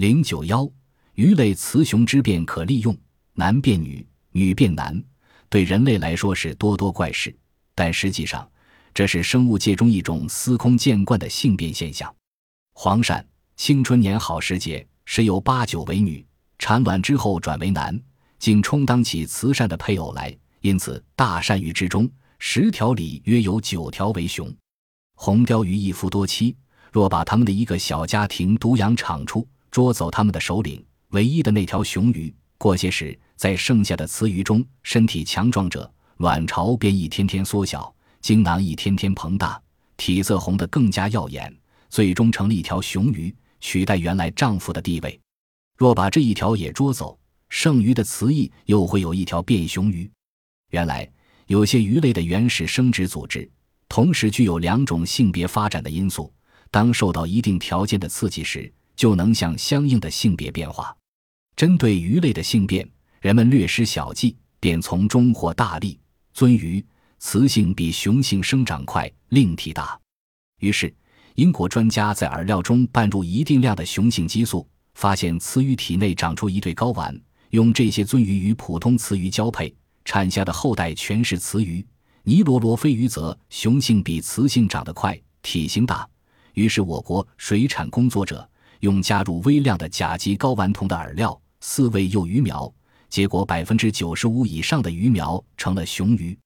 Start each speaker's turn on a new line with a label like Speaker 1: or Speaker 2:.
Speaker 1: 零九幺，鱼类雌雄之变可利用，男变女，女变男，对人类来说是多多怪事，但实际上这是生物界中一种司空见惯的性变现象。黄鳝青春年好时节，时有八九为女，产卵之后转为男，竟充当起雌鳝的配偶来，因此大鳝鱼之中，十条里约有九条为雄。红鲷鱼一夫多妻，若把他们的一个小家庭独养场出，捉走他们的首领唯一的那条雄鱼，过些时，在剩下的雌鱼中，身体强壮者，卵巢便一天天缩小，精囊一天天膨大，体色红得更加耀眼，最终成了一条雄鱼，取代原来丈夫的地位。若把这一条也捉走，剩余的雌翼又会有一条变雄鱼。原来有些鱼类的原始生殖组织。同时具有两种性别发展的因素，当受到一定条件的刺激时，就能向相应的性别变化。针对鱼类的性变，人们略施小计，便从中获大利。鳟鱼雌性比雄性生长快，令体大。于是，英国专家在饵料中拌入一定量的雄性激素，发现雌鱼体内长出一对睾丸，用这些鳟鱼与普通雌鱼交配，产下的后代全是雌鱼。尼罗罗非鱼则雄性比雌性长得快，体型大。于是我国水产工作者用加入微量的甲基睾丸酮的饵料饲喂幼鱼苗，结果百分之九十五以上的鱼苗成了雄鱼。